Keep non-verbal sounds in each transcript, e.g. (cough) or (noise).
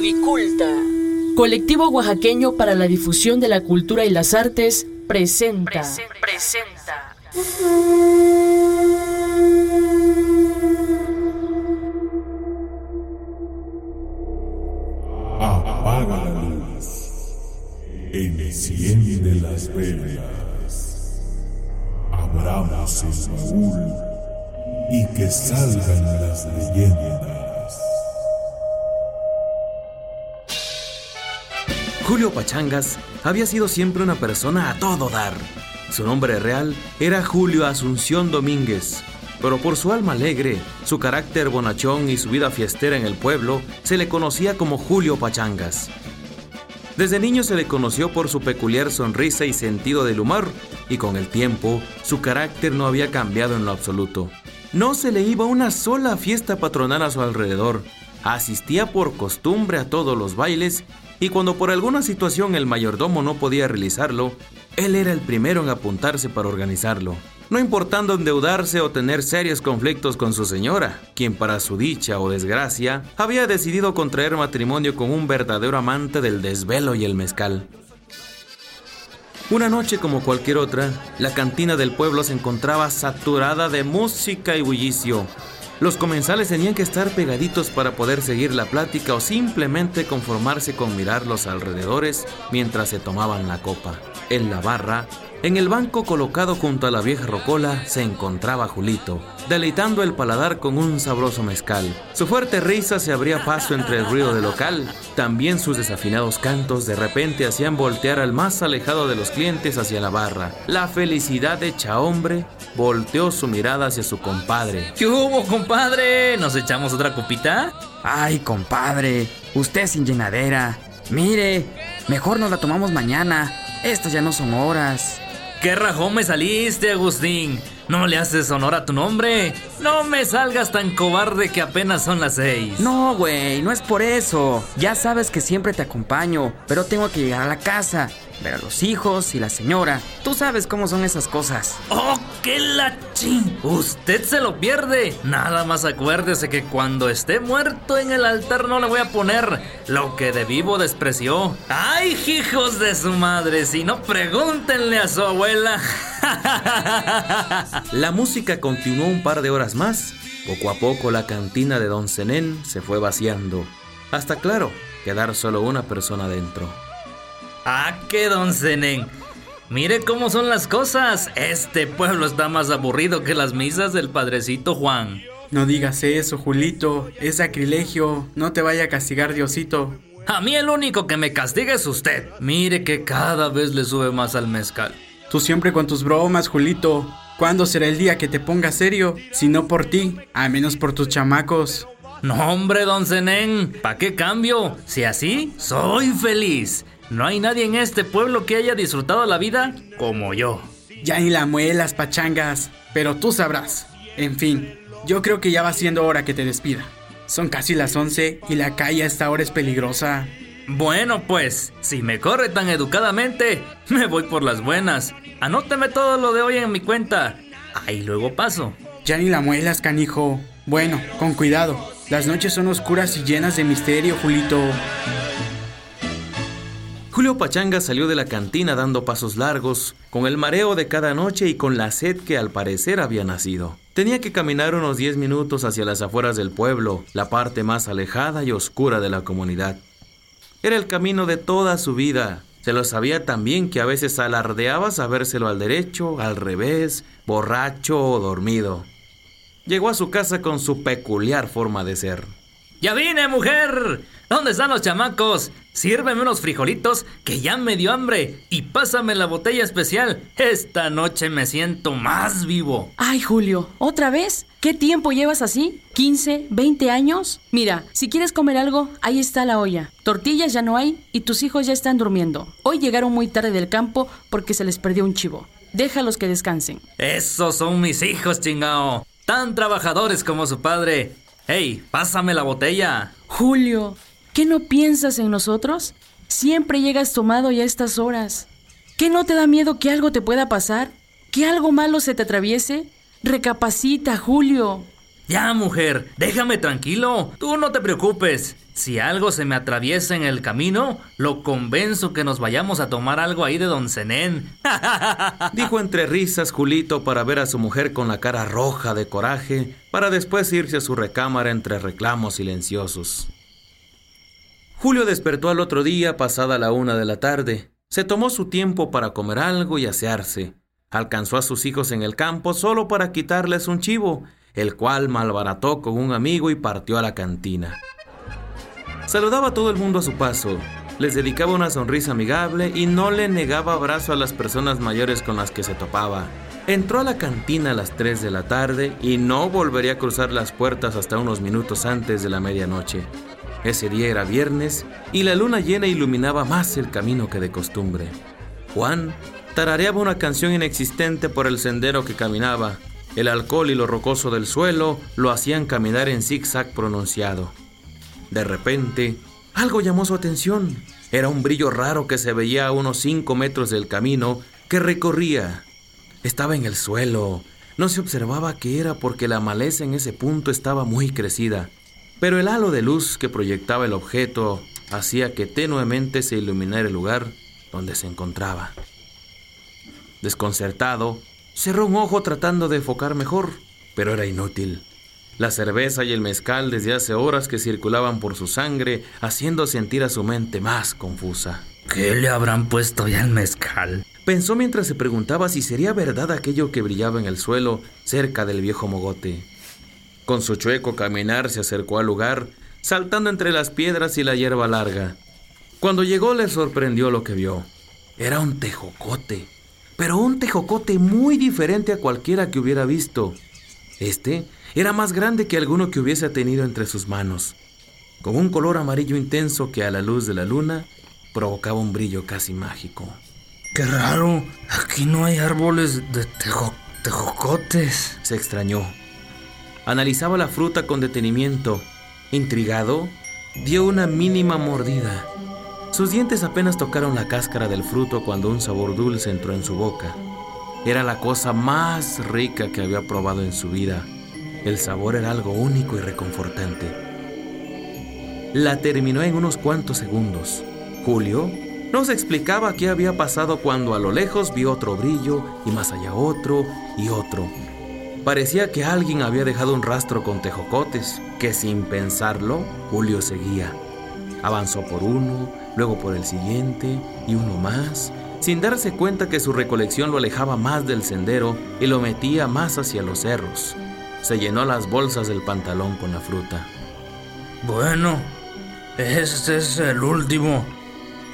Audiculta. Colectivo oaxaqueño para la difusión de la cultura y las artes presenta. presenta. Apaga la luz. Enciende las velas. Abramos el baúl y que salgan las leyendas. Julio Pachangas había sido siempre una persona a todo dar. Su nombre real era Julio Asunción Domínguez, pero por su alma alegre, su carácter bonachón y su vida fiestera en el pueblo, se le conocía como Julio Pachangas. Desde niño se le conoció por su peculiar sonrisa y sentido del humor, y con el tiempo su carácter no había cambiado en lo absoluto. No se le iba una sola fiesta patronal a su alrededor. Asistía por costumbre a todos los bailes y cuando por alguna situación el mayordomo no podía realizarlo, él era el primero en apuntarse para organizarlo, no importando endeudarse o tener serios conflictos con su señora, quien para su dicha o desgracia había decidido contraer matrimonio con un verdadero amante del desvelo y el mezcal. Una noche como cualquier otra, la cantina del pueblo se encontraba saturada de música y bullicio, los comensales tenían que estar pegaditos para poder seguir la plática o simplemente conformarse con mirar los alrededores mientras se tomaban la copa. En la barra, en el banco colocado junto a la vieja rocola se encontraba Julito, deleitando el paladar con un sabroso mezcal. Su fuerte risa se abría paso entre el ruido del local, también sus desafinados cantos de repente hacían voltear al más alejado de los clientes hacia la barra. La felicidad hecha hombre volteó su mirada hacia su compadre. ¿Qué hubo, compadre? ¿Nos echamos otra copita? Ay, compadre, usted sin llenadera. Mire, mejor nos la tomamos mañana. Estas ya no son horas. ¿Qué rajón me saliste, Agustín? ¿No le haces honor a tu nombre? No me salgas tan cobarde que apenas son las seis. No, güey, no es por eso. Ya sabes que siempre te acompaño, pero tengo que llegar a la casa ver a los hijos y la señora. Tú sabes cómo son esas cosas. ¡Oh, qué la ching! Usted se lo pierde. Nada más acuérdese que cuando esté muerto en el altar no le voy a poner lo que de vivo despreció. ¡Ay, hijos de su madre! Si no, pregúntenle a su abuela. (laughs) la música continuó un par de horas más. Poco a poco la cantina de Don Zenén se fue vaciando. Hasta claro, quedar solo una persona dentro. Ah, qué don Zenén. Mire cómo son las cosas. Este pueblo está más aburrido que las misas del padrecito Juan. No digas eso, Julito. Es sacrilegio. No te vaya a castigar Diosito. A mí el único que me castiga es usted. Mire que cada vez le sube más al mezcal. Tú siempre con tus bromas, Julito. ¿Cuándo será el día que te pongas serio? Si no por ti, a menos por tus chamacos. No, hombre, don Zenén, ¿pa' qué cambio? Si así, soy feliz. No hay nadie en este pueblo que haya disfrutado la vida como yo. Ya ni la muelas, pachangas, pero tú sabrás. En fin, yo creo que ya va siendo hora que te despida. Son casi las 11 y la calle a esta hora es peligrosa. Bueno, pues, si me corre tan educadamente, (laughs) me voy por las buenas. Anóteme todo lo de hoy en mi cuenta. Ahí luego paso. Ya ni la muelas, canijo. Bueno, con cuidado. Las noches son oscuras y llenas de misterio, Julito. Julio Pachanga salió de la cantina dando pasos largos, con el mareo de cada noche y con la sed que al parecer había nacido. Tenía que caminar unos 10 minutos hacia las afueras del pueblo, la parte más alejada y oscura de la comunidad. Era el camino de toda su vida. Se lo sabía también que a veces alardeaba sabérselo al derecho, al revés, borracho o dormido. Llegó a su casa con su peculiar forma de ser. ¡Ya vine, mujer! ¿Dónde están los chamacos? Sírveme unos frijolitos que ya me dio hambre y pásame la botella especial. Esta noche me siento más vivo. Ay, Julio, ¿otra vez? ¿Qué tiempo llevas así? ¿15, 20 años? Mira, si quieres comer algo, ahí está la olla. Tortillas ya no hay y tus hijos ya están durmiendo. Hoy llegaron muy tarde del campo porque se les perdió un chivo. Déjalos que descansen. Esos son mis hijos, chingao. Tan trabajadores como su padre. ¡Hey, pásame la botella! Julio, ¿qué no piensas en nosotros? Siempre llegas tomado ya a estas horas. ¿Qué no te da miedo que algo te pueda pasar? ¿Que algo malo se te atraviese? Recapacita, Julio. Ya, mujer, déjame tranquilo. Tú no te preocupes. Si algo se me atraviesa en el camino, lo convenzo que nos vayamos a tomar algo ahí de Don Zenén. (laughs) Dijo entre risas Julito para ver a su mujer con la cara roja de coraje, para después irse a su recámara entre reclamos silenciosos. Julio despertó al otro día pasada la una de la tarde. Se tomó su tiempo para comer algo y asearse. Alcanzó a sus hijos en el campo solo para quitarles un chivo el cual malbarató con un amigo y partió a la cantina. Saludaba a todo el mundo a su paso, les dedicaba una sonrisa amigable y no le negaba abrazo a las personas mayores con las que se topaba. Entró a la cantina a las 3 de la tarde y no volvería a cruzar las puertas hasta unos minutos antes de la medianoche. Ese día era viernes y la luna llena iluminaba más el camino que de costumbre. Juan tarareaba una canción inexistente por el sendero que caminaba el alcohol y lo rocoso del suelo lo hacían caminar en zigzag pronunciado. De repente, algo llamó su atención. Era un brillo raro que se veía a unos cinco metros del camino que recorría. Estaba en el suelo. No se observaba qué era porque la maleza en ese punto estaba muy crecida. Pero el halo de luz que proyectaba el objeto hacía que tenuemente se iluminara el lugar donde se encontraba. Desconcertado, Cerró un ojo tratando de enfocar mejor, pero era inútil. La cerveza y el mezcal desde hace horas que circulaban por su sangre, haciendo sentir a su mente más confusa. ¿Qué le habrán puesto ya al mezcal? Pensó mientras se preguntaba si sería verdad aquello que brillaba en el suelo cerca del viejo mogote. Con su chueco caminar se acercó al lugar, saltando entre las piedras y la hierba larga. Cuando llegó le sorprendió lo que vio. Era un tejocote pero un tejocote muy diferente a cualquiera que hubiera visto. Este era más grande que alguno que hubiese tenido entre sus manos, con un color amarillo intenso que a la luz de la luna provocaba un brillo casi mágico. Qué raro, aquí no hay árboles de tejocotes. Se extrañó. Analizaba la fruta con detenimiento. Intrigado, dio una mínima mordida. Sus dientes apenas tocaron la cáscara del fruto cuando un sabor dulce entró en su boca. Era la cosa más rica que había probado en su vida. El sabor era algo único y reconfortante. La terminó en unos cuantos segundos. Julio no se explicaba qué había pasado cuando a lo lejos vio otro brillo y más allá otro y otro. Parecía que alguien había dejado un rastro con tejocotes, que sin pensarlo, Julio seguía. Avanzó por uno, luego por el siguiente y uno más, sin darse cuenta que su recolección lo alejaba más del sendero y lo metía más hacia los cerros. Se llenó las bolsas del pantalón con la fruta. Bueno, este es el último.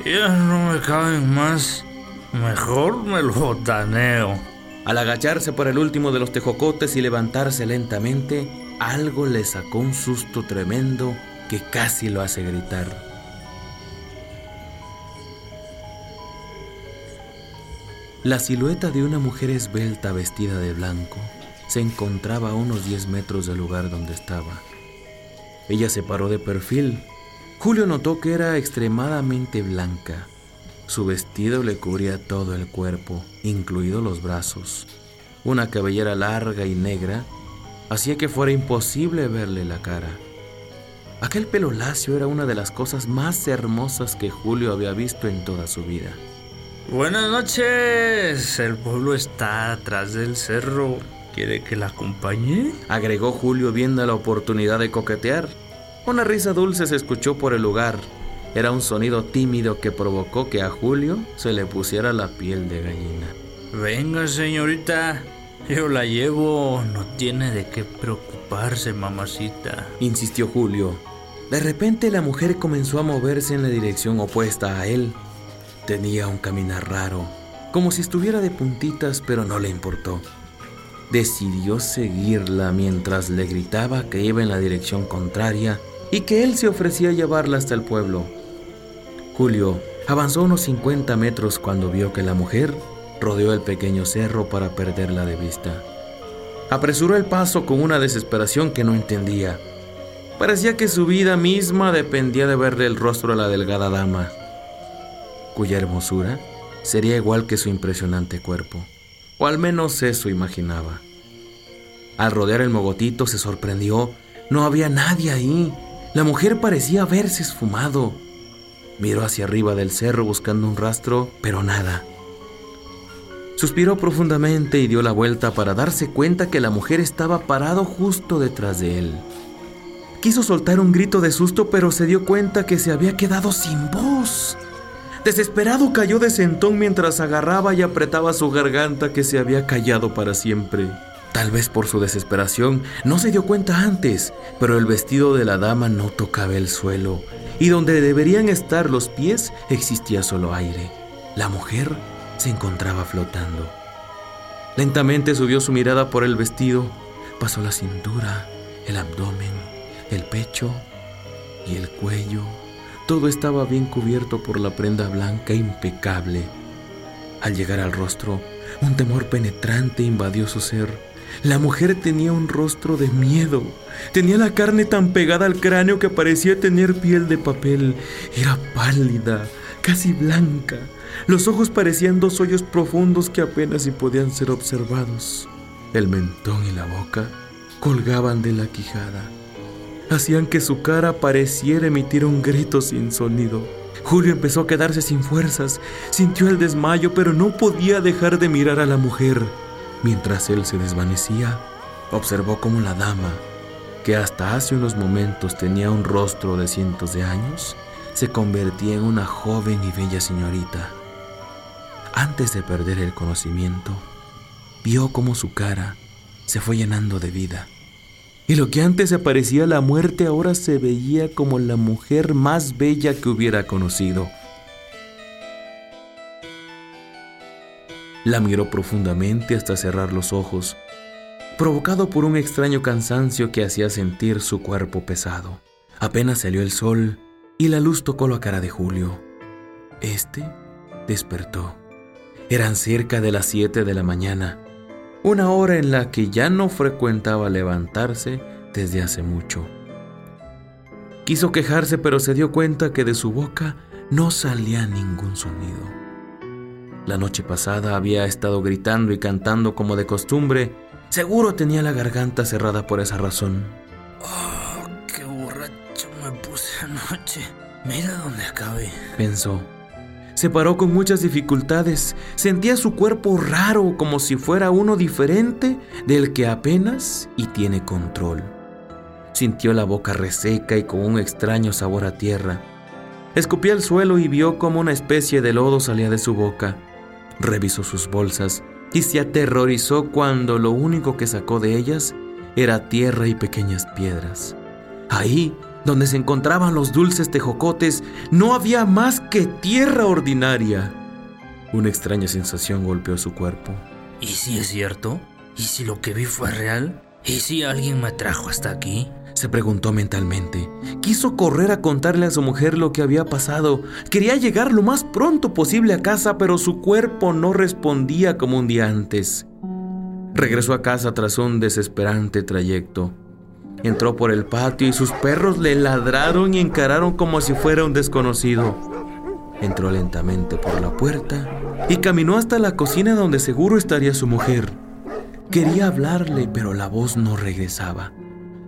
Ya no me caben más. Mejor me lo botaneo. Al agacharse por el último de los tejocotes y levantarse lentamente, algo le sacó un susto tremendo que casi lo hace gritar. La silueta de una mujer esbelta vestida de blanco se encontraba a unos 10 metros del lugar donde estaba. Ella se paró de perfil. Julio notó que era extremadamente blanca. Su vestido le cubría todo el cuerpo, incluidos los brazos. Una cabellera larga y negra hacía que fuera imposible verle la cara. Aquel pelo lacio era una de las cosas más hermosas que Julio había visto en toda su vida. Buenas noches. El pueblo está atrás del cerro. ¿Quiere que la acompañe? Agregó Julio viendo la oportunidad de coquetear. Una risa dulce se escuchó por el lugar. Era un sonido tímido que provocó que a Julio se le pusiera la piel de gallina. Venga, señorita. Yo la llevo. No tiene de qué preocuparse, mamacita. Insistió Julio. De repente la mujer comenzó a moverse en la dirección opuesta a él. Tenía un caminar raro, como si estuviera de puntitas, pero no le importó. Decidió seguirla mientras le gritaba que iba en la dirección contraria y que él se ofrecía a llevarla hasta el pueblo. Julio avanzó unos 50 metros cuando vio que la mujer rodeó el pequeño cerro para perderla de vista. Apresuró el paso con una desesperación que no entendía. Parecía que su vida misma dependía de verle el rostro a la delgada dama, cuya hermosura sería igual que su impresionante cuerpo, o al menos eso imaginaba. Al rodear el mogotito se sorprendió. No había nadie ahí. La mujer parecía haberse esfumado. Miró hacia arriba del cerro buscando un rastro, pero nada. Suspiró profundamente y dio la vuelta para darse cuenta que la mujer estaba parado justo detrás de él. Quiso soltar un grito de susto, pero se dio cuenta que se había quedado sin voz. Desesperado cayó de sentón mientras agarraba y apretaba su garganta que se había callado para siempre. Tal vez por su desesperación no se dio cuenta antes, pero el vestido de la dama no tocaba el suelo, y donde deberían estar los pies existía solo aire. La mujer se encontraba flotando. Lentamente subió su mirada por el vestido, pasó la cintura, el abdomen, el pecho y el cuello. Todo estaba bien cubierto por la prenda blanca impecable. Al llegar al rostro, un temor penetrante invadió su ser. La mujer tenía un rostro de miedo. Tenía la carne tan pegada al cráneo que parecía tener piel de papel. Era pálida, casi blanca. Los ojos parecían dos hoyos profundos que apenas si podían ser observados. El mentón y la boca colgaban de la quijada. Hacían que su cara pareciera emitir un grito sin sonido. Julio empezó a quedarse sin fuerzas, sintió el desmayo, pero no podía dejar de mirar a la mujer. Mientras él se desvanecía, observó cómo la dama, que hasta hace unos momentos tenía un rostro de cientos de años, se convertía en una joven y bella señorita. Antes de perder el conocimiento, vio cómo su cara se fue llenando de vida. Y lo que antes se parecía la muerte ahora se veía como la mujer más bella que hubiera conocido. La miró profundamente hasta cerrar los ojos, provocado por un extraño cansancio que hacía sentir su cuerpo pesado. Apenas salió el sol y la luz tocó la cara de Julio. Este despertó. Eran cerca de las 7 de la mañana, una hora en la que ya no frecuentaba levantarse desde hace mucho. Quiso quejarse, pero se dio cuenta que de su boca no salía ningún sonido. La noche pasada había estado gritando y cantando como de costumbre. Seguro tenía la garganta cerrada por esa razón. Oh, qué borracho me puse anoche. Mira dónde acabé. Pensó. Se paró con muchas dificultades. Sentía su cuerpo raro, como si fuera uno diferente del que apenas y tiene control. Sintió la boca reseca y con un extraño sabor a tierra. Escupió al suelo y vio como una especie de lodo salía de su boca. Revisó sus bolsas y se aterrorizó cuando lo único que sacó de ellas era tierra y pequeñas piedras. Ahí donde se encontraban los dulces tejocotes, no había más que tierra ordinaria. Una extraña sensación golpeó su cuerpo. ¿Y si es cierto? ¿Y si lo que vi fue real? ¿Y si alguien me trajo hasta aquí? Se preguntó mentalmente. Quiso correr a contarle a su mujer lo que había pasado. Quería llegar lo más pronto posible a casa, pero su cuerpo no respondía como un día antes. Regresó a casa tras un desesperante trayecto. Entró por el patio y sus perros le ladraron y encararon como si fuera un desconocido. Entró lentamente por la puerta y caminó hasta la cocina donde seguro estaría su mujer. Quería hablarle, pero la voz no regresaba.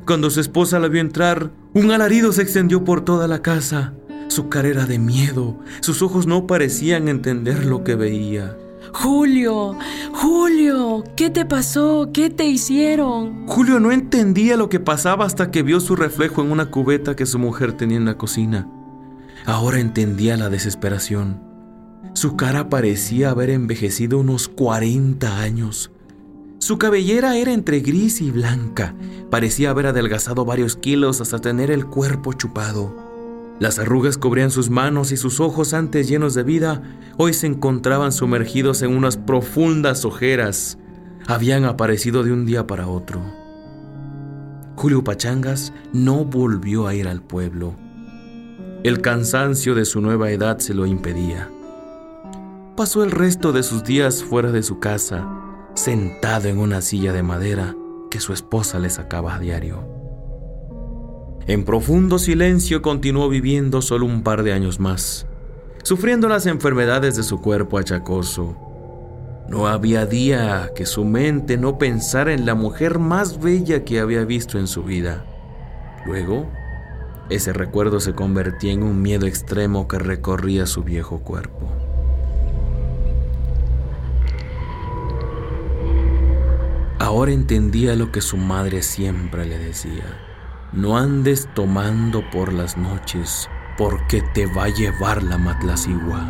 Cuando su esposa la vio entrar, un alarido se extendió por toda la casa. Su cara era de miedo, sus ojos no parecían entender lo que veía. Julio, Julio, ¿qué te pasó? ¿Qué te hicieron? Julio no entendía lo que pasaba hasta que vio su reflejo en una cubeta que su mujer tenía en la cocina. Ahora entendía la desesperación. Su cara parecía haber envejecido unos 40 años. Su cabellera era entre gris y blanca. Parecía haber adelgazado varios kilos hasta tener el cuerpo chupado. Las arrugas cubrían sus manos y sus ojos antes llenos de vida, hoy se encontraban sumergidos en unas profundas ojeras. Habían aparecido de un día para otro. Julio Pachangas no volvió a ir al pueblo. El cansancio de su nueva edad se lo impedía. Pasó el resto de sus días fuera de su casa, sentado en una silla de madera que su esposa le sacaba a diario. En profundo silencio continuó viviendo solo un par de años más, sufriendo las enfermedades de su cuerpo achacoso. No había día que su mente no pensara en la mujer más bella que había visto en su vida. Luego, ese recuerdo se convertía en un miedo extremo que recorría su viejo cuerpo. Ahora entendía lo que su madre siempre le decía. No andes tomando por las noches, porque te va a llevar la matlacigua.